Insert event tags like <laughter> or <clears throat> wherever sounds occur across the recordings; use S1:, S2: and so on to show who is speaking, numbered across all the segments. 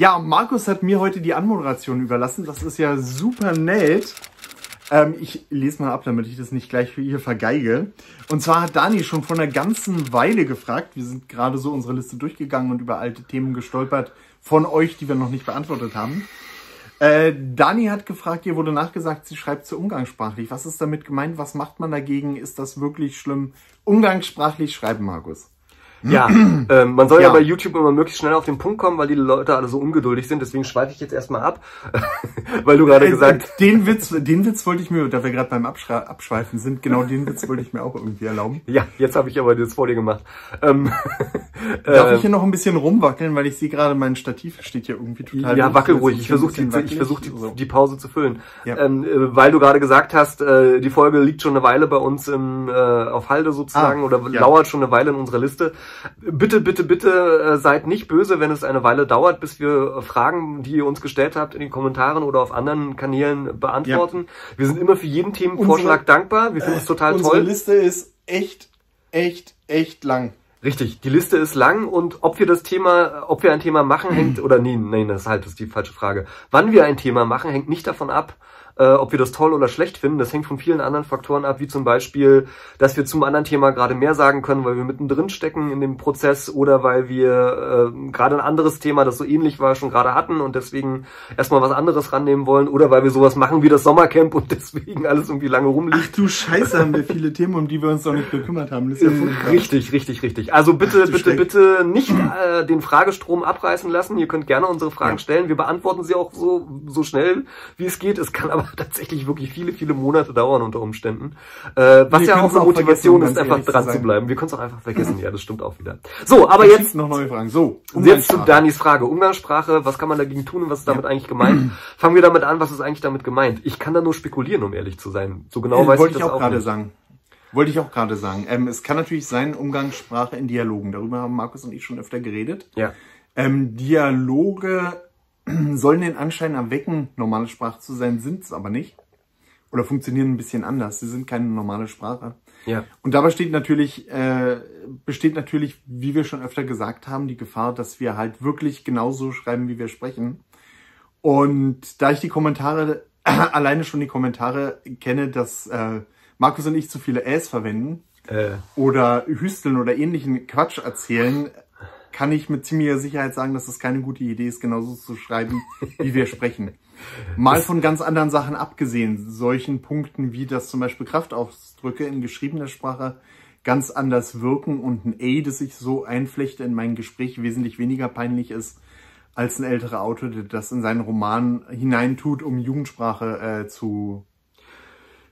S1: Ja, Markus hat mir heute die Anmoderation überlassen. Das ist ja super nett. Ähm, ich lese mal ab, damit ich das nicht gleich hier vergeige. Und zwar hat Dani schon vor einer ganzen Weile gefragt. Wir sind gerade so unsere Liste durchgegangen und über alte Themen gestolpert von euch, die wir noch nicht beantwortet haben. Äh, Dani hat gefragt, ihr wurde nachgesagt, sie schreibt zu umgangssprachlich. Was ist damit gemeint? Was macht man dagegen? Ist das wirklich schlimm? Umgangssprachlich schreiben, Markus.
S2: Ja, <clears throat> ähm, man soll ja. ja. bei YouTube immer möglichst schnell auf den Punkt kommen, weil die Leute alle so ungeduldig sind. Deswegen schweife ich jetzt erstmal ab, <laughs> weil du gerade äh, gesagt
S1: den Witz, den Witz wollte ich mir, da wir gerade beim Abschra Abschweifen sind, genau den Witz wollte ich mir auch irgendwie erlauben. <laughs>
S2: Ja, jetzt habe ich aber das vor dir gemacht. Ähm, <laughs>
S1: Darf ich hier noch ein bisschen rumwackeln, weil ich sehe gerade, mein Stativ steht hier irgendwie total.
S2: Ja, wackel ruhig. Ich versuche die, ich versuch die, die, Pause zu füllen, ja. ähm, äh, weil du gerade gesagt hast, äh, die Folge liegt schon eine Weile bei uns im, äh, auf Halde sozusagen ah, oder ja. lauert schon eine Weile in unserer Liste. Bitte bitte, bitte äh, seid nicht böse, wenn es eine Weile dauert, bis wir Fragen, die ihr uns gestellt habt, in den Kommentaren oder auf anderen Kanälen beantworten. Ja. Wir sind immer für jeden Themenvorschlag unsere, dankbar. Wir finden es total
S1: unsere
S2: toll.
S1: Unsere Liste ist echt, echt, echt lang.
S2: Richtig, die Liste ist lang und ob wir das Thema, ob wir ein Thema machen, hängt, oder nee, nein, das ist halt das ist die falsche Frage. Wann wir ein Thema machen, hängt nicht davon ab, äh, ob wir das toll oder schlecht finden. Das hängt von vielen anderen Faktoren ab, wie zum Beispiel, dass wir zum anderen Thema gerade mehr sagen können, weil wir mittendrin stecken in dem Prozess oder weil wir äh, gerade ein anderes Thema, das so ähnlich war, schon gerade hatten und deswegen erstmal was anderes rannehmen wollen oder weil wir sowas machen wie das Sommercamp und <laughs> deswegen alles irgendwie lange rumliegt.
S1: Ach du Scheiße, haben wir viele Themen, um die wir uns noch nicht gekümmert haben.
S2: Ja richtig, richtig, richtig. Also bitte, Ach, bitte, bitte nicht äh, den Fragestrom abreißen lassen. Ihr könnt gerne unsere Fragen ja. stellen. Wir beantworten sie auch so, so schnell, wie es geht. Es kann aber <laughs> tatsächlich wirklich viele, viele Monate dauern unter Umständen. Äh, was ja auch eine Motivation ist, einfach dran zu, zu, bleiben. Wir können es auch einfach vergessen. ja, das stimmt auch wieder. So, aber jetzt
S1: noch neue Fragen. So,
S2: jetzt zu Danis Frage. Umgangssprache, was kann man dagegen tun und was ist damit ja. eigentlich gemeint? Fangen wir damit an, was ist eigentlich damit gemeint? Ich kann da nur spekulieren, um ehrlich zu sein. So genau äh, weiß
S1: ich
S2: das
S1: auch, auch gerade sagen. Wollte ich auch gerade sagen. Ähm, es kann natürlich sein, Umgangssprache in Dialogen. Darüber haben Markus und ich schon öfter geredet.
S2: Ja.
S1: Ähm, Dialoge <clears throat> sollen den Anschein erwecken, normale Sprache zu sein, sind es aber nicht. Oder funktionieren ein bisschen anders. Sie sind keine normale Sprache.
S2: Ja.
S1: Und dabei steht natürlich, äh, besteht natürlich, wie wir schon öfter gesagt haben, die Gefahr, dass wir halt wirklich genauso schreiben, wie wir sprechen. Und da ich die Kommentare, <clears throat> alleine schon die Kommentare kenne, dass äh, Markus und ich zu viele Äs verwenden äh. oder hüsteln oder ähnlichen Quatsch erzählen, kann ich mit ziemlicher Sicherheit sagen, dass es keine gute Idee ist, genauso zu schreiben, wie wir sprechen. <laughs> Mal von ganz anderen Sachen abgesehen, solchen Punkten wie das zum Beispiel Kraftausdrücke in geschriebener Sprache ganz anders wirken und ein A, das sich so einflechte in mein Gespräch, wesentlich weniger peinlich ist als ein älterer Autor, der das in seinen Roman hineintut, um Jugendsprache äh, zu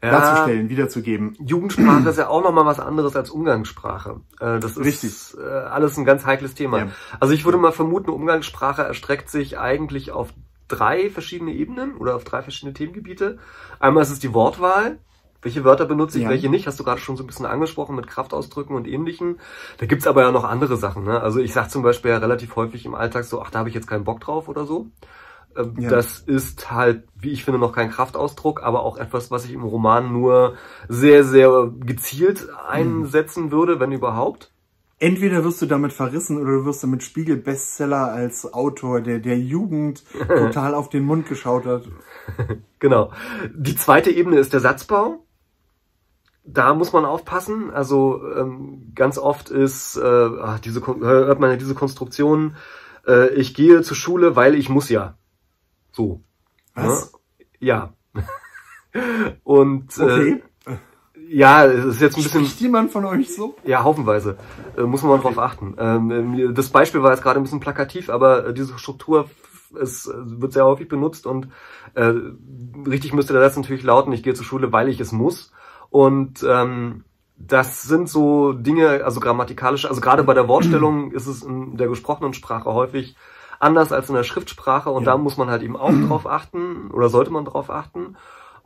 S1: ja, darzustellen, wiederzugeben.
S2: Jugendsprache ist ja auch nochmal was anderes als Umgangssprache. Äh, das ist Richtig. Äh, alles ein ganz heikles Thema. Ja. Also ich würde mal vermuten, Umgangssprache erstreckt sich eigentlich auf drei verschiedene Ebenen oder auf drei verschiedene Themengebiete. Einmal ist es die Wortwahl. Welche Wörter benutze ich, ja. welche nicht? Hast du gerade schon so ein bisschen angesprochen mit Kraftausdrücken und ähnlichen. Da gibt's aber ja noch andere Sachen. Ne? Also ich sage zum Beispiel ja relativ häufig im Alltag so, ach, da habe ich jetzt keinen Bock drauf oder so. Ähm, ja. Das ist halt, wie ich finde, noch kein Kraftausdruck, aber auch etwas, was ich im Roman nur sehr, sehr gezielt einsetzen mhm. würde, wenn überhaupt.
S1: Entweder wirst du damit verrissen oder du wirst damit Spiegel-Bestseller als Autor, der der Jugend <laughs> total auf den Mund geschaut hat. <laughs>
S2: Genau. Die zweite Ebene ist der Satzbau. Da muss man aufpassen. Also ähm, ganz oft ist äh, ach, diese hört man ja diese Konstruktion. Äh, ich gehe zur Schule, weil ich muss ja. So.
S1: Was?
S2: Ja. <laughs> Und
S1: okay.
S2: äh, ja, es ist jetzt ein bisschen.
S1: Spricht jemand von euch so?
S2: Ja, haufenweise. Äh, muss man okay. drauf achten. Ähm, das Beispiel war jetzt gerade ein bisschen plakativ, aber äh, diese Struktur es äh, wird sehr häufig benutzt und äh, richtig müsste der Satz natürlich lauten, ich gehe zur Schule, weil ich es muss. Und ähm, das sind so Dinge, also grammatikalische, also gerade bei der Wortstellung ist es in der gesprochenen Sprache häufig anders als in der Schriftsprache und ja. da muss man halt eben auch drauf achten oder sollte man drauf achten.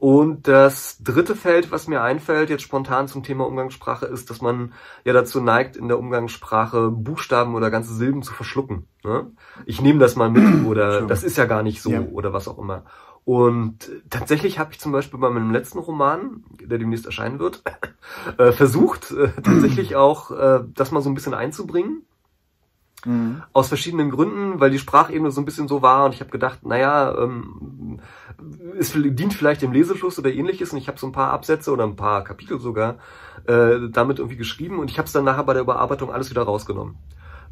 S2: Und das dritte Feld, was mir einfällt, jetzt spontan zum Thema Umgangssprache, ist, dass man ja dazu neigt, in der Umgangssprache Buchstaben oder ganze Silben zu verschlucken. Ne? Ich nehme das mal mit <clears throat> oder das ist ja gar nicht so ja. oder was auch immer. Und tatsächlich habe ich zum Beispiel bei meinem letzten Roman, der demnächst erscheinen wird, <clears throat> äh, versucht, äh, tatsächlich auch äh, das mal so ein bisschen einzubringen Mhm. Aus verschiedenen Gründen, weil die Sprachebene so ein bisschen so war und ich habe gedacht, naja, ähm, es dient vielleicht dem Lesefluss oder ähnliches und ich habe so ein paar Absätze oder ein paar Kapitel sogar äh, damit irgendwie geschrieben und ich habe es dann nachher bei der Überarbeitung alles wieder rausgenommen,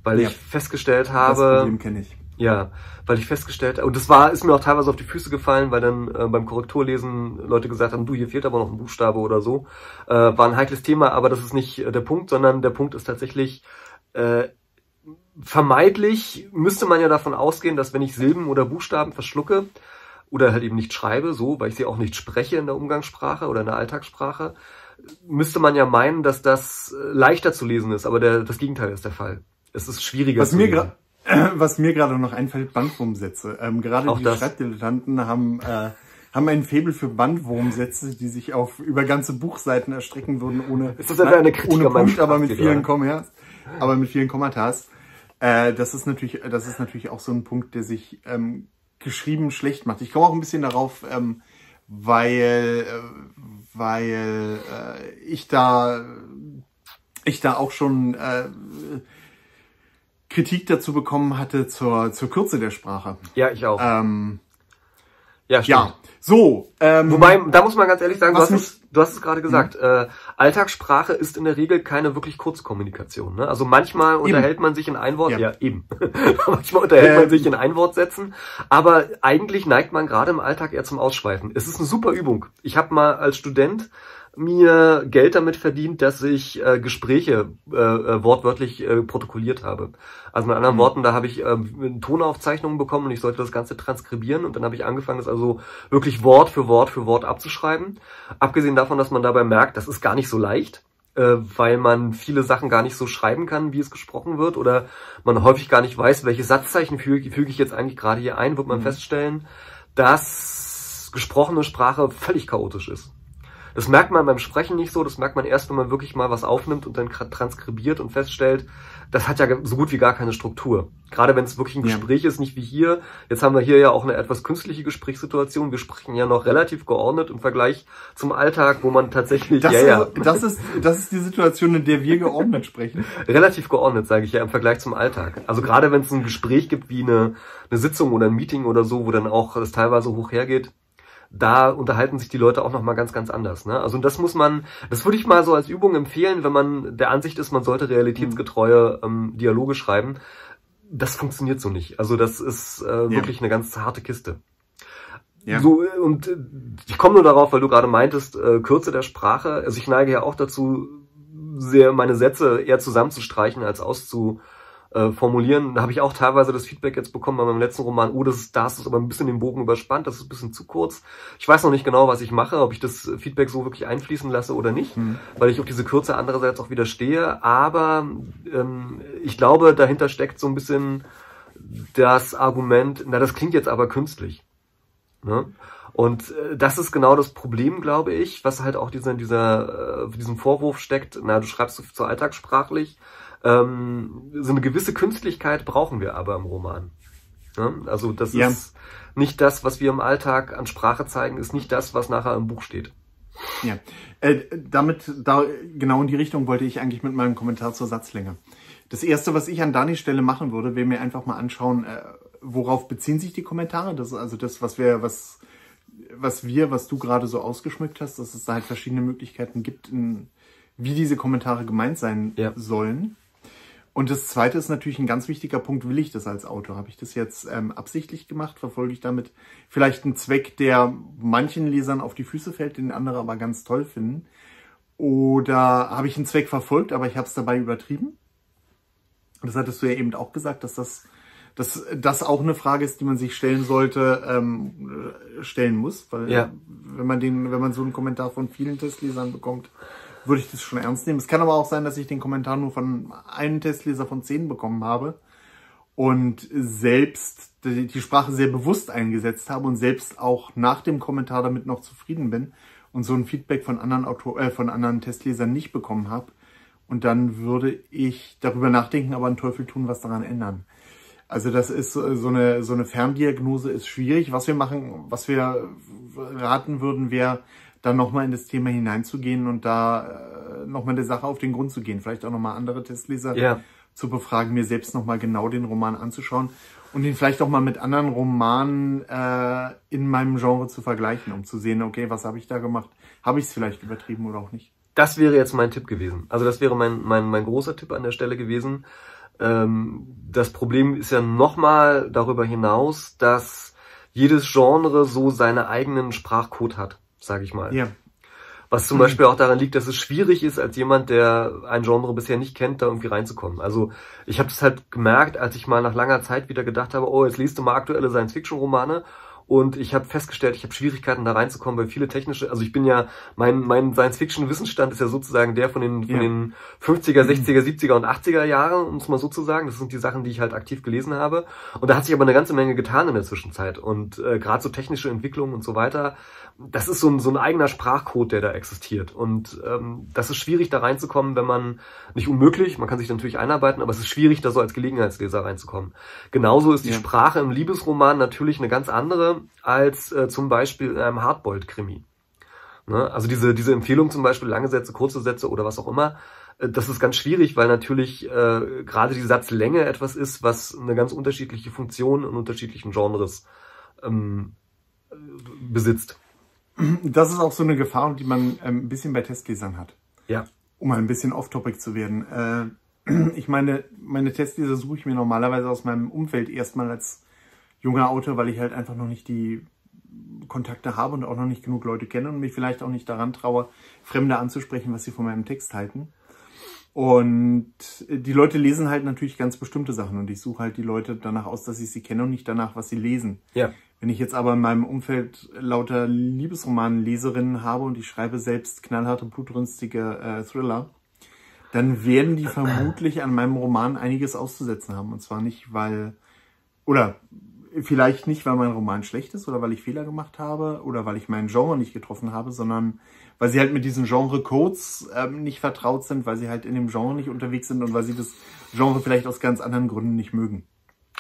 S2: weil ja. ich festgestellt habe,
S1: das Problem kenne ich.
S2: Ja, weil ich festgestellt und das war ist mir auch teilweise auf die Füße gefallen, weil dann äh, beim Korrekturlesen Leute gesagt haben, du hier fehlt aber noch ein Buchstabe oder so, äh, war ein heikles Thema, aber das ist nicht äh, der Punkt, sondern der Punkt ist tatsächlich äh, vermeidlich müsste man ja davon ausgehen, dass wenn ich Silben oder Buchstaben verschlucke oder halt eben nicht schreibe, so, weil ich sie auch nicht spreche in der Umgangssprache oder in der Alltagssprache, müsste man ja meinen, dass das äh, leichter zu lesen ist, aber der, das Gegenteil ist der Fall. Es ist schwieriger
S1: was zu mir lesen. <clears throat> Was mir gerade noch einfällt, Bandwurmsätze. Ähm, gerade auch die das. Schreibdilettanten haben, äh, haben ein Faible für Bandwurmsätze, die sich auf über ganze Buchseiten erstrecken würden, ohne,
S2: ist das eine Kritik
S1: ohne Punkt, aber mit vielen Kommentars. Aber mit vielen Kommentars. Äh, das ist natürlich, das ist natürlich auch so ein Punkt, der sich ähm, geschrieben schlecht macht. Ich komme auch ein bisschen darauf, ähm, weil, äh, weil äh, ich da, ich da auch schon äh, Kritik dazu bekommen hatte zur, zur Kürze der Sprache.
S2: Ja, ich auch.
S1: Ähm,
S2: ja, stimmt.
S1: Ja, so.
S2: Ähm, Wobei, da muss man ganz ehrlich sagen, du hast, es, du hast es gerade gesagt, mhm. äh, Alltagssprache ist in der Regel keine wirklich Kurzkommunikation. Ne? Also manchmal eben. unterhält man sich in ein Wort, ja, ja eben. <laughs> manchmal unterhält äh, man sich in ein Wort setzen, aber eigentlich neigt man gerade im Alltag eher zum Ausschweifen. Es ist eine super Übung. Ich habe mal als Student mir Geld damit verdient, dass ich äh, Gespräche äh, äh, wortwörtlich äh, protokolliert habe. Also mit anderen mhm. Worten, da habe ich äh, Tonaufzeichnungen bekommen und ich sollte das Ganze transkribieren und dann habe ich angefangen, das also wirklich Wort für Wort für Wort abzuschreiben. Abgesehen davon, dass man dabei merkt, das ist gar nicht so leicht, äh, weil man viele Sachen gar nicht so schreiben kann, wie es gesprochen wird oder man häufig gar nicht weiß, welche Satzzeichen füge, füge ich jetzt eigentlich gerade hier ein, wird man mhm. feststellen, dass gesprochene Sprache völlig chaotisch ist. Das merkt man beim Sprechen nicht so, das merkt man erst, wenn man wirklich mal was aufnimmt und dann transkribiert und feststellt, das hat ja so gut wie gar keine Struktur. Gerade wenn es wirklich ein Gespräch ja. ist, nicht wie hier. Jetzt haben wir hier ja auch eine etwas künstliche Gesprächssituation. Wir sprechen ja noch relativ geordnet im Vergleich zum Alltag, wo man tatsächlich.
S1: Das,
S2: ja,
S1: ja. das ist das ist die Situation, in der wir geordnet sprechen. <laughs>
S2: relativ geordnet, sage ich ja, im Vergleich zum Alltag. Also gerade wenn es ein Gespräch gibt wie eine, eine Sitzung oder ein Meeting oder so, wo dann auch das teilweise hoch hergeht, da unterhalten sich die Leute auch nochmal ganz, ganz anders. Ne? Also das muss man, das würde ich mal so als Übung empfehlen, wenn man der Ansicht ist, man sollte realitätsgetreue ähm, Dialoge schreiben. Das funktioniert so nicht. Also das ist äh, ja. wirklich eine ganz harte Kiste. Ja. So, und äh, ich komme nur darauf, weil du gerade meintest, äh, Kürze der Sprache. Also ich neige ja auch dazu, sehr meine Sätze eher zusammenzustreichen als auszu äh, formulieren. Da habe ich auch teilweise das Feedback jetzt bekommen bei meinem letzten Roman, oh, das ist, da ist aber ein bisschen den Bogen überspannt, das ist ein bisschen zu kurz. Ich weiß noch nicht genau, was ich mache, ob ich das Feedback so wirklich einfließen lasse oder nicht, mhm. weil ich auf diese Kürze andererseits auch widerstehe. Aber ähm, ich glaube, dahinter steckt so ein bisschen das Argument, na, das klingt jetzt aber künstlich. Ne? Und äh, das ist genau das Problem, glaube ich, was halt auch dieser, dieser, äh, diesem Vorwurf steckt, na, du schreibst zu alltagssprachlich, ähm, so eine gewisse Künstlichkeit brauchen wir aber im Roman. Ja? Also das ja. ist nicht das, was wir im Alltag an Sprache zeigen, ist nicht das, was nachher im Buch steht.
S1: Ja, äh, damit, da, genau in die Richtung wollte ich eigentlich mit meinem Kommentar zur Satzlänge. Das erste, was ich an Danis Stelle machen würde, wäre mir einfach mal anschauen, äh, worauf beziehen sich die Kommentare. Das ist also das, was wir, was, was wir, was du gerade so ausgeschmückt hast, dass es da halt verschiedene Möglichkeiten gibt, in, wie diese Kommentare gemeint sein ja. sollen. Und das Zweite ist natürlich ein ganz wichtiger Punkt, will ich das als Autor? Habe ich das jetzt ähm, absichtlich gemacht? Verfolge ich damit vielleicht einen Zweck, der manchen Lesern auf die Füße fällt, den andere aber ganz toll finden? Oder habe ich einen Zweck verfolgt, aber ich habe es dabei übertrieben? Das hattest du ja eben auch gesagt, dass das, dass das auch eine Frage ist, die man sich stellen sollte, ähm, stellen muss. Weil ja. wenn man den, wenn man so einen Kommentar von vielen Testlesern bekommt, würde ich das schon ernst nehmen. Es kann aber auch sein, dass ich den Kommentar nur von einem Testleser von zehn bekommen habe und selbst die Sprache sehr bewusst eingesetzt habe und selbst auch nach dem Kommentar damit noch zufrieden bin und so ein Feedback von anderen Autor äh, von anderen Testlesern nicht bekommen habe. Und dann würde ich darüber nachdenken, aber einen Teufel tun, was daran ändern. Also das ist so eine, so eine Ferndiagnose ist schwierig. Was wir machen, was wir raten würden, wäre dann nochmal in das Thema hineinzugehen und da äh, nochmal der Sache auf den Grund zu gehen. Vielleicht auch nochmal andere Testleser
S2: ja.
S1: zu befragen, mir selbst nochmal genau den Roman anzuschauen und ihn vielleicht auch mal mit anderen Romanen äh, in meinem Genre zu vergleichen, um zu sehen, okay, was habe ich da gemacht? Habe ich es vielleicht übertrieben oder auch nicht?
S2: Das wäre jetzt mein Tipp gewesen. Also das wäre mein, mein, mein großer Tipp an der Stelle gewesen. Ähm, das Problem ist ja nochmal darüber hinaus, dass jedes Genre so seine eigenen Sprachcode hat, sage ich mal. Ja. Was zum mhm. Beispiel auch daran liegt, dass es schwierig ist, als jemand, der ein Genre bisher nicht kennt, da irgendwie reinzukommen. Also ich habe das halt gemerkt, als ich mal nach langer Zeit wieder gedacht habe, oh, jetzt liest du mal aktuelle Science-Fiction-Romane und ich habe festgestellt, ich habe Schwierigkeiten da reinzukommen, weil viele technische, also ich bin ja, mein, mein Science-Fiction-Wissensstand ist ja sozusagen der von den, von ja. den 50er, 60er, 70er und 80er Jahren, um es mal so zu sagen. Das sind die Sachen, die ich halt aktiv gelesen habe. Und da hat sich aber eine ganze Menge getan in der Zwischenzeit. Und äh, gerade so technische Entwicklungen und so weiter das ist so ein, so ein eigener Sprachcode, der da existiert. Und ähm, das ist schwierig, da reinzukommen, wenn man, nicht unmöglich, man kann sich natürlich einarbeiten, aber es ist schwierig, da so als Gelegenheitsleser reinzukommen. Genauso ist die ja. Sprache im Liebesroman natürlich eine ganz andere als äh, zum Beispiel in einem Hardboiled-Krimi. Ne? Also diese, diese Empfehlung zum Beispiel, lange Sätze, kurze Sätze oder was auch immer, äh, das ist ganz schwierig, weil natürlich äh, gerade die Satzlänge etwas ist, was eine ganz unterschiedliche Funktion in unterschiedlichen Genres ähm, besitzt.
S1: Das ist auch so eine Gefahr, die man ähm, ein bisschen bei Testlesern hat.
S2: Ja.
S1: Um mal ein bisschen off-topic zu werden. Äh, <clears throat> ich meine, meine Testleser suche ich mir normalerweise aus meinem Umfeld erstmal als junger Autor, weil ich halt einfach noch nicht die Kontakte habe und auch noch nicht genug Leute kenne und mich vielleicht auch nicht daran traue, Fremde anzusprechen, was sie von meinem Text halten. Und die Leute lesen halt natürlich ganz bestimmte Sachen und ich suche halt die Leute danach aus, dass ich sie kenne und nicht danach, was sie lesen.
S2: Ja.
S1: Wenn ich jetzt aber in meinem Umfeld lauter Liebesroman-Leserinnen habe und ich schreibe selbst knallharte, blutrünstige äh, Thriller, dann werden die vermutlich an meinem Roman einiges auszusetzen haben. Und zwar nicht, weil, oder vielleicht nicht, weil mein Roman schlecht ist oder weil ich Fehler gemacht habe oder weil ich meinen Genre nicht getroffen habe, sondern weil sie halt mit diesen Genre-Codes ähm, nicht vertraut sind, weil sie halt in dem Genre nicht unterwegs sind und weil sie das Genre vielleicht aus ganz anderen Gründen nicht mögen.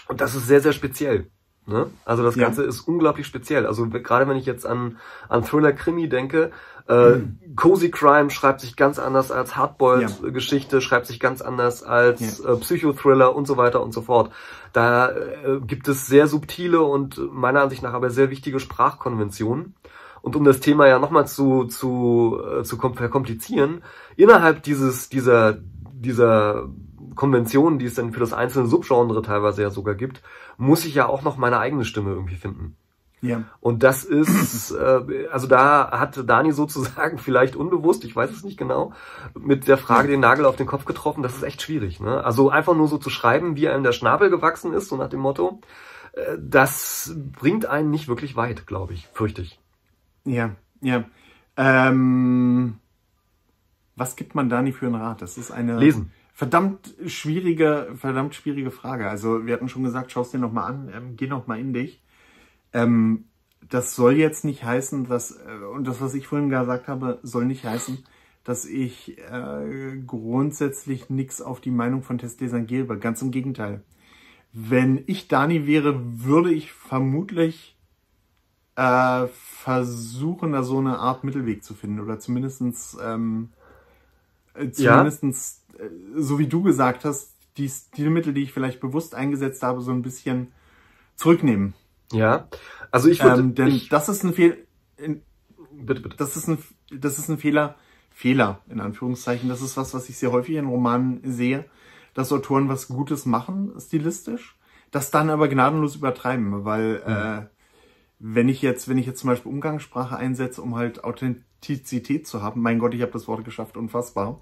S2: Und das ist sehr, sehr speziell. Ne? Also das Ganze ja. ist unglaublich speziell. Also gerade wenn ich jetzt an, an Thriller-Krimi denke, äh, mhm. Cozy Crime schreibt sich ganz anders als Hardboiled-Geschichte, ja. schreibt sich ganz anders als ja. äh, Psychothriller und so weiter und so fort. Da äh, gibt es sehr subtile und meiner Ansicht nach aber sehr wichtige Sprachkonventionen. Und um das Thema ja nochmal zu, zu, äh, zu verkomplizieren, innerhalb dieses, dieser, dieser Konventionen, die es dann für das einzelne Subgenre teilweise ja sogar gibt, muss ich ja auch noch meine eigene Stimme irgendwie finden.
S1: Ja.
S2: Und das ist, äh, also da hat Dani sozusagen <laughs> vielleicht unbewusst, ich weiß es nicht genau, mit der Frage den Nagel auf den Kopf getroffen. Das ist echt schwierig. Ne? Also einfach nur so zu schreiben, wie einem der Schnabel gewachsen ist, so nach dem Motto, äh, das bringt einen nicht wirklich weit, glaube ich, fürchte ich.
S1: Ja, ja. Ähm, was gibt man Dani für einen Rat? Das ist eine.
S2: Lesen
S1: verdammt schwierige, verdammt schwierige Frage. Also wir hatten schon gesagt, schau es dir nochmal an, ähm, geh nochmal in dich. Ähm, das soll jetzt nicht heißen, dass, äh, und das, was ich vorhin gesagt habe, soll nicht heißen, dass ich äh, grundsätzlich nichts auf die Meinung von Testlesern gebe. Ganz im Gegenteil. Wenn ich Dani wäre, würde ich vermutlich äh, versuchen, da so eine Art Mittelweg zu finden. Oder zumindestens ähm, äh, zumindestens äh, so wie du gesagt hast, die Stilmittel, die ich vielleicht bewusst eingesetzt habe, so ein bisschen zurücknehmen.
S2: Ja, also ich würde...
S1: Ähm, denn
S2: ich,
S1: das ist ein Fehler...
S2: Bitte, bitte.
S1: Das ist ein, das ist ein Fehler, Fehler in Anführungszeichen. Das ist was, was ich sehr häufig in Romanen sehe, dass Autoren was Gutes machen, stilistisch, das dann aber gnadenlos übertreiben, weil mhm. äh, wenn ich jetzt, wenn ich jetzt zum Beispiel Umgangssprache einsetze, um halt Authentizität zu haben, mein Gott, ich habe das Wort geschafft, unfassbar,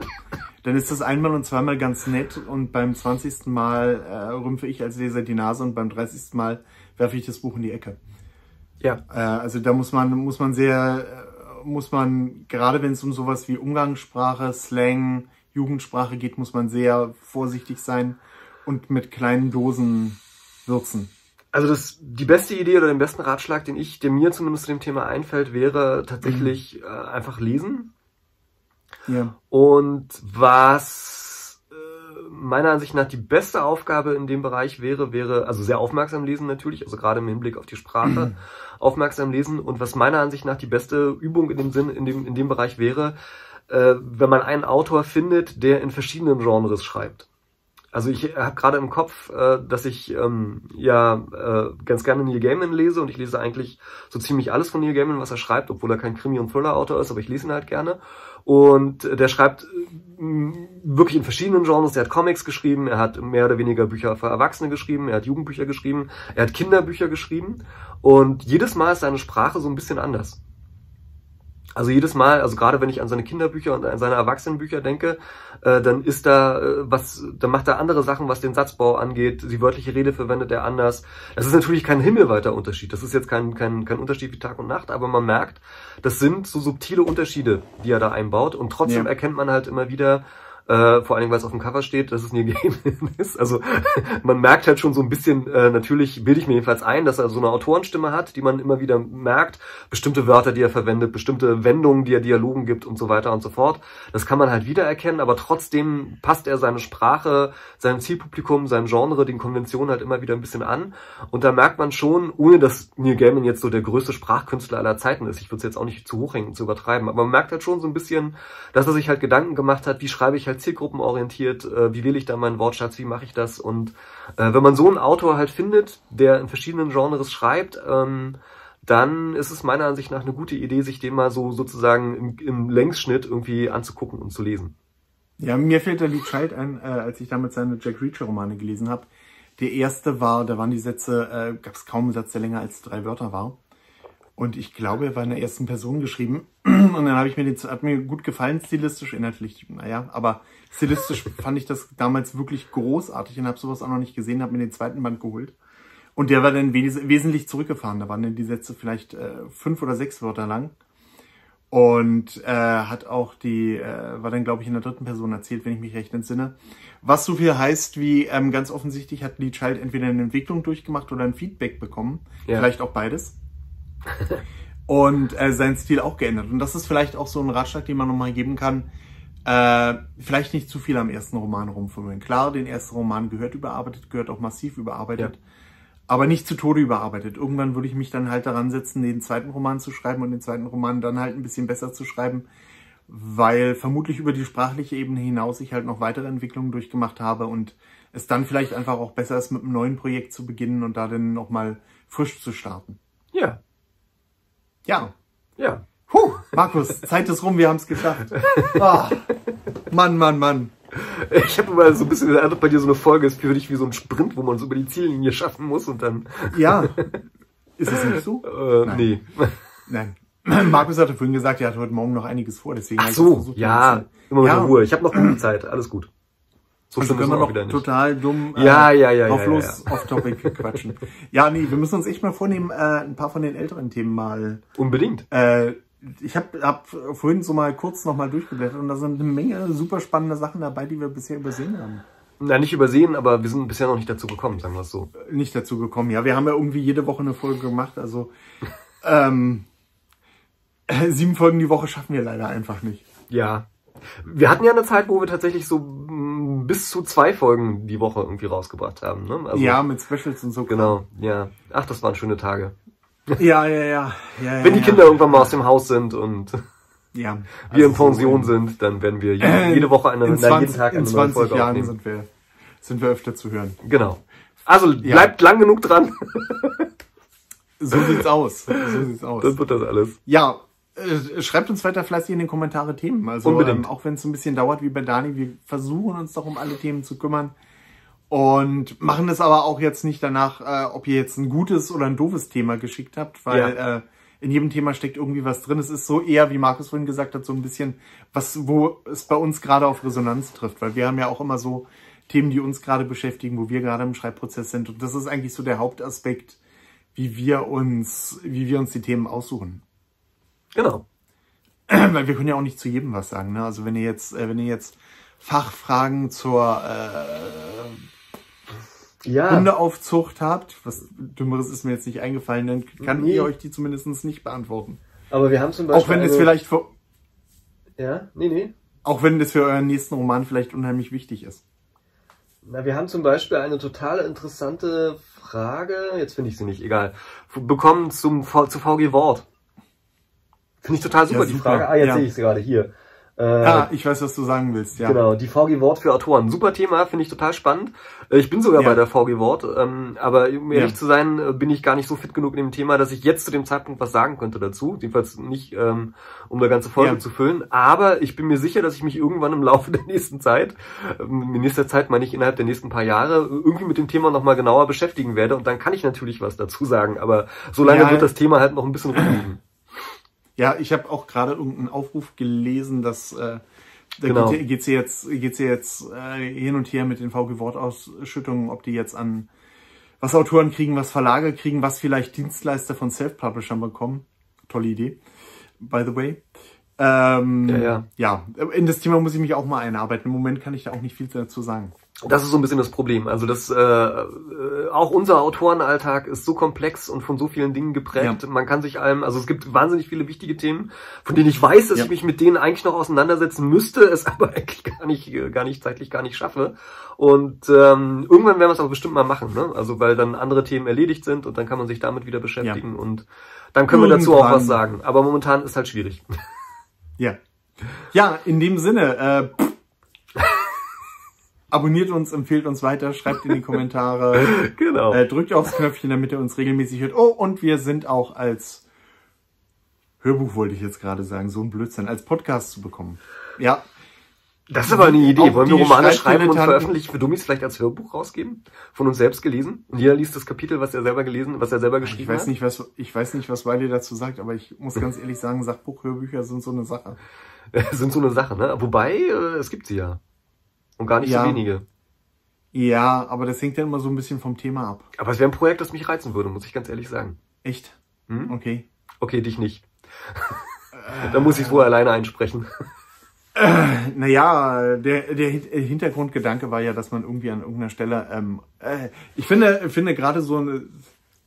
S1: dann ist das einmal und zweimal ganz nett und beim 20. Mal äh, rümpfe ich als Leser die Nase und beim 30. Mal werfe ich das Buch in die Ecke.
S2: Ja.
S1: Äh, also da muss man, muss man sehr, äh, muss man, gerade wenn es um sowas wie Umgangssprache, Slang, Jugendsprache geht, muss man sehr vorsichtig sein und mit kleinen Dosen würzen.
S2: Also das, die beste Idee oder den besten Ratschlag, den ich, der mir zumindest zu dem Thema einfällt, wäre tatsächlich mhm. äh, einfach lesen.
S1: Ja.
S2: Und was äh, meiner Ansicht nach die beste Aufgabe in dem Bereich wäre, wäre, also sehr aufmerksam lesen natürlich, also gerade im Hinblick auf die Sprache, mhm. aufmerksam lesen. Und was meiner Ansicht nach die beste Übung in dem Sinn, in dem, in dem Bereich wäre, äh, wenn man einen Autor findet, der in verschiedenen Genres schreibt. Also ich habe gerade im Kopf, äh, dass ich ähm, ja äh, ganz gerne Neil Gaiman lese und ich lese eigentlich so ziemlich alles von Neil Gaiman, was er schreibt, obwohl er kein Krimi- und Thriller-Autor ist, aber ich lese ihn halt gerne. Und der schreibt äh, wirklich in verschiedenen Genres. Er hat Comics geschrieben, er hat mehr oder weniger Bücher für Erwachsene geschrieben, er hat Jugendbücher geschrieben, er hat Kinderbücher geschrieben. Und jedes Mal ist seine Sprache so ein bisschen anders. Also jedes Mal, also gerade wenn ich an seine Kinderbücher und an seine Erwachsenenbücher denke, äh, dann ist da äh, was, dann macht er andere Sachen, was den Satzbau angeht. Die wörtliche Rede verwendet er anders. Das ist natürlich kein himmelweiter Unterschied. Das ist jetzt kein, kein, kein Unterschied wie Tag und Nacht, aber man merkt, das sind so subtile Unterschiede, die er da einbaut. Und trotzdem ja. erkennt man halt immer wieder, äh, vor allen Dingen, weil es auf dem Cover steht, dass es Neil Gaiman <laughs> ist. Also <laughs> man merkt halt schon so ein bisschen, äh, natürlich bilde ich mir jedenfalls ein, dass er so eine Autorenstimme hat, die man immer wieder merkt. Bestimmte Wörter, die er verwendet, bestimmte Wendungen, die er Dialogen gibt und so weiter und so fort. Das kann man halt wiedererkennen, aber trotzdem passt er seine Sprache, sein Zielpublikum, sein Genre, den Konventionen halt immer wieder ein bisschen an. Und da merkt man schon, ohne dass Neil Gaiman jetzt so der größte Sprachkünstler aller Zeiten ist, ich würde es jetzt auch nicht zu hoch hängen, zu übertreiben, aber man merkt halt schon so ein bisschen, dass er sich halt Gedanken gemacht hat, wie schreibe ich halt zielgruppenorientiert, äh, wie wähle ich da meinen Wortschatz, wie mache ich das? Und äh, wenn man so einen Autor halt findet, der in verschiedenen Genres schreibt, ähm, dann ist es meiner Ansicht nach eine gute Idee, sich den mal so sozusagen im, im Längsschnitt irgendwie anzugucken und zu lesen.
S1: Ja, mir fällt der Lee Child ein, äh, als ich damals seine Jack Reacher-Romane gelesen habe. Der erste war, da waren die Sätze, äh, gab es kaum einen Satz, der länger als drei Wörter war. Und ich glaube, er war in der ersten Person geschrieben. <clears throat> Und dann habe ich mir den, hat mir gut gefallen, stilistisch, inhaltlich, naja, aber stilistisch <laughs> fand ich das damals wirklich großartig und habe sowas auch noch nicht gesehen, habe mir den zweiten Band geholt. Und der war dann wes wesentlich zurückgefahren. Da waren dann die Sätze vielleicht äh, fünf oder sechs Wörter lang. Und äh, hat auch die, äh, war dann glaube ich in der dritten Person erzählt, wenn ich mich recht entsinne. Was so viel heißt wie, ähm, ganz offensichtlich hat Lee Child entweder eine Entwicklung durchgemacht oder ein Feedback bekommen. Ja. Vielleicht auch beides und äh, seinen Stil auch geändert. Und das ist vielleicht auch so ein Ratschlag, den man nochmal geben kann. Äh, vielleicht nicht zu viel am ersten Roman rumfummeln. Klar, den ersten Roman gehört überarbeitet, gehört auch massiv überarbeitet. Ja. Aber nicht zu Tode überarbeitet. Irgendwann würde ich mich dann halt daran setzen, den zweiten Roman zu schreiben und den zweiten Roman dann halt ein bisschen besser zu schreiben, weil vermutlich über die sprachliche Ebene hinaus ich halt noch weitere Entwicklungen durchgemacht habe und es dann vielleicht einfach auch besser ist, mit einem neuen Projekt zu beginnen und da dann nochmal frisch zu starten.
S2: Ja,
S1: ja. Ja. Puh, Markus, Zeit ist rum, wir haben es geschafft. Oh, Mann, Mann, Mann.
S2: Ich habe immer so ein bisschen den bei dir so eine Folge ist für dich wie so ein Sprint, wo man so über die Ziellinie schaffen muss und dann.
S1: Ja. <laughs> Ist es nicht so?
S2: Äh, Nein. Nee.
S1: Nein. <clears throat> Markus hatte vorhin gesagt, er hat heute Morgen noch einiges vor, deswegen.
S2: Ach so, ja, immer mit ja. Ruhe. Ich habe noch genug Zeit, alles gut.
S1: So also können wir noch total dumm
S2: äh, ja, ja, ja,
S1: auf
S2: ja,
S1: los ja. auf Topic quatschen. Ja, nee, wir müssen uns echt mal vornehmen, äh, ein paar von den älteren Themen mal.
S2: Unbedingt.
S1: Äh, ich habe hab vorhin so mal kurz noch mal durchgeblättert und da sind eine Menge super spannende Sachen dabei, die wir bisher übersehen haben.
S2: Na, nicht übersehen, aber wir sind bisher noch nicht dazu gekommen, sagen wir es so.
S1: Nicht dazu gekommen, ja. Wir haben ja irgendwie jede Woche eine Folge gemacht, also <laughs> ähm, sieben Folgen die Woche schaffen wir leider einfach nicht.
S2: Ja, wir hatten ja eine Zeit, wo wir tatsächlich so mm, bis zu zwei Folgen die Woche irgendwie rausgebracht haben. Ne?
S1: Also, ja, mit Specials und so.
S2: Genau, ja. Ach, das waren schöne Tage.
S1: Ja, ja, ja. ja
S2: Wenn die Kinder
S1: ja.
S2: irgendwann mal aus dem Haus sind und
S1: ja,
S2: wir in also Pension so sind, dann werden wir jede, <clears throat> jede Woche eine,
S1: in 20, jeden Tag eine in 20 neue Folge Jahren aufnehmen. sind wir, sind wir öfter zu hören.
S2: Genau. Also bleibt lang genug dran.
S1: so sieht's aus. So sieht's aus.
S2: Dann wird das alles.
S1: Ja, äh, schreibt uns weiter fleißig in den Kommentare Themen. Also Unbedingt. Ähm, auch wenn es ein bisschen dauert wie bei Dani, wir versuchen uns doch um alle Themen zu kümmern und machen es aber auch jetzt nicht danach, äh, ob ihr jetzt ein gutes oder ein doofes Thema geschickt habt, weil ja. äh, in jedem Thema steckt irgendwie was drin. Es ist so eher, wie Markus vorhin gesagt hat, so ein bisschen was, wo es bei uns gerade auf Resonanz trifft, weil wir haben ja auch immer so Themen, die uns gerade beschäftigen, wo wir gerade im Schreibprozess sind und das ist eigentlich so der Hauptaspekt, wie wir uns, wie wir uns die Themen aussuchen.
S2: Genau. <clears throat>
S1: Weil wir können ja auch nicht zu jedem was sagen. Ne? Also wenn ihr jetzt, äh, wenn ihr jetzt Fachfragen zur äh, ja. Hundeaufzucht habt, was Dümmeres ist mir jetzt nicht eingefallen, dann kann nee. ihr euch die zumindest nicht beantworten.
S2: Aber wir haben zum Beispiel.
S1: Auch wenn das vielleicht für.
S2: Ja, nee, nee.
S1: Auch wenn das für euren nächsten Roman vielleicht unheimlich wichtig ist.
S2: Na, wir haben zum Beispiel eine total interessante Frage, jetzt finde ich sie nicht, egal, bekommen zum, zu VG Wort. Finde ich total super, ja, die Frage. Ah, jetzt ja. sehe ich es gerade hier.
S1: Äh, ah, ich weiß, was du sagen willst, ja.
S2: Genau, die VG Wort für Autoren. Super Thema, finde ich total spannend. Äh, ich bin sogar ja. bei der VG Wort, ähm, aber um ehrlich ja. zu sein, äh, bin ich gar nicht so fit genug in dem Thema, dass ich jetzt zu dem Zeitpunkt was sagen könnte dazu. Jedenfalls nicht, ähm, um eine ganze Folge ja. zu füllen. Aber ich bin mir sicher, dass ich mich irgendwann im Laufe <laughs> der nächsten Zeit, ähm, in nächster Zeit meine ich innerhalb der nächsten paar Jahre, irgendwie mit dem Thema nochmal genauer beschäftigen werde. Und dann kann ich natürlich was dazu sagen. Aber solange wird das Thema halt noch ein bisschen rumliegen.
S1: Ja, ich habe auch gerade irgendeinen Aufruf gelesen, dass äh, da genau. geht, geht's jetzt geht's jetzt äh, hin und her mit den VG Wortausschüttungen, ob die jetzt an was Autoren kriegen, was Verlage kriegen, was vielleicht Dienstleister von Self-Publishern bekommen. Tolle Idee, by the way. Ähm, ja, ja. ja, in das Thema muss ich mich auch mal einarbeiten. Im Moment kann ich da auch nicht viel dazu sagen.
S2: Das ist so ein bisschen das Problem. Also das äh, äh, auch unser Autorenalltag ist so komplex und von so vielen Dingen geprägt. Ja. Man kann sich allem, also es gibt wahnsinnig viele wichtige Themen, von denen ich weiß, dass ja. ich mich mit denen eigentlich noch auseinandersetzen müsste, es <laughs> aber eigentlich gar nicht, gar nicht zeitlich gar nicht schaffe. Und ähm, irgendwann werden wir es aber bestimmt mal machen, ne? Also weil dann andere Themen erledigt sind und dann kann man sich damit wieder beschäftigen ja. und dann können irgendwann. wir dazu auch was sagen. Aber momentan ist halt schwierig.
S1: Ja. Ja, in dem Sinne, äh, abonniert uns, empfehlt uns weiter, schreibt in die Kommentare, <laughs> genau. äh, drückt aufs Knöpfchen, damit ihr uns regelmäßig hört. Oh, und wir sind auch als Hörbuch, wollte ich jetzt gerade sagen, so ein Blödsinn, als Podcast zu bekommen. Ja.
S2: Das ist aber eine Idee. Wollen wir Romane schreiben und veröffentlichen für Dummies vielleicht als Hörbuch rausgeben? Von uns selbst gelesen? Und jeder liest das Kapitel, was er selber gelesen, was er selber geschrieben
S1: ich weiß
S2: hat?
S1: Nicht, was, ich weiß nicht, was Wiley dazu sagt, aber ich muss ganz ehrlich sagen, Sachbuchhörbücher sind so eine Sache. <laughs>
S2: sind so eine Sache, ne? Wobei, äh, es gibt sie ja. Und gar nicht ja. so wenige.
S1: Ja, aber das hängt ja immer so ein bisschen vom Thema ab.
S2: Aber es wäre ein Projekt, das mich reizen würde, muss ich ganz ehrlich sagen.
S1: Echt? Hm? Okay.
S2: Okay, dich nicht. <laughs> da muss ich es wohl alleine einsprechen. <laughs>
S1: Äh, naja, der, der Hintergrundgedanke war ja, dass man irgendwie an irgendeiner Stelle, ähm, äh, ich finde, finde gerade so eine,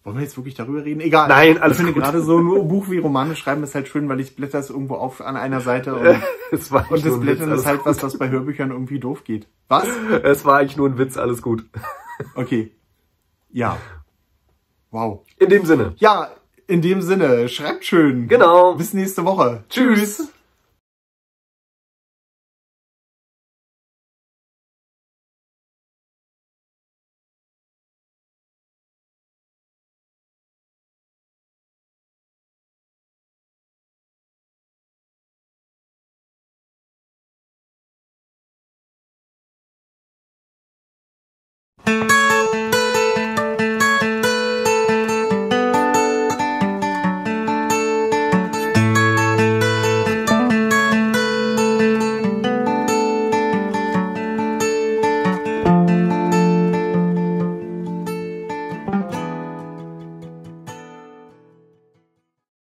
S1: wollen wir jetzt wirklich darüber reden? Egal.
S2: Nein, alles
S1: Ich finde gerade so ein Buch wie Romane schreiben ist halt schön, weil ich blätter es irgendwo auf an einer Seite und, <laughs>
S2: es war
S1: und das Blättern Witz, ist halt was, was bei Hörbüchern irgendwie doof geht. Was?
S2: Es war eigentlich nur ein Witz, alles gut.
S1: Okay. Ja. Wow.
S2: In dem Sinne.
S1: Ja, in dem Sinne. Schreibt schön.
S2: Genau.
S1: Bis nächste Woche.
S2: Tschüss.
S1: Thank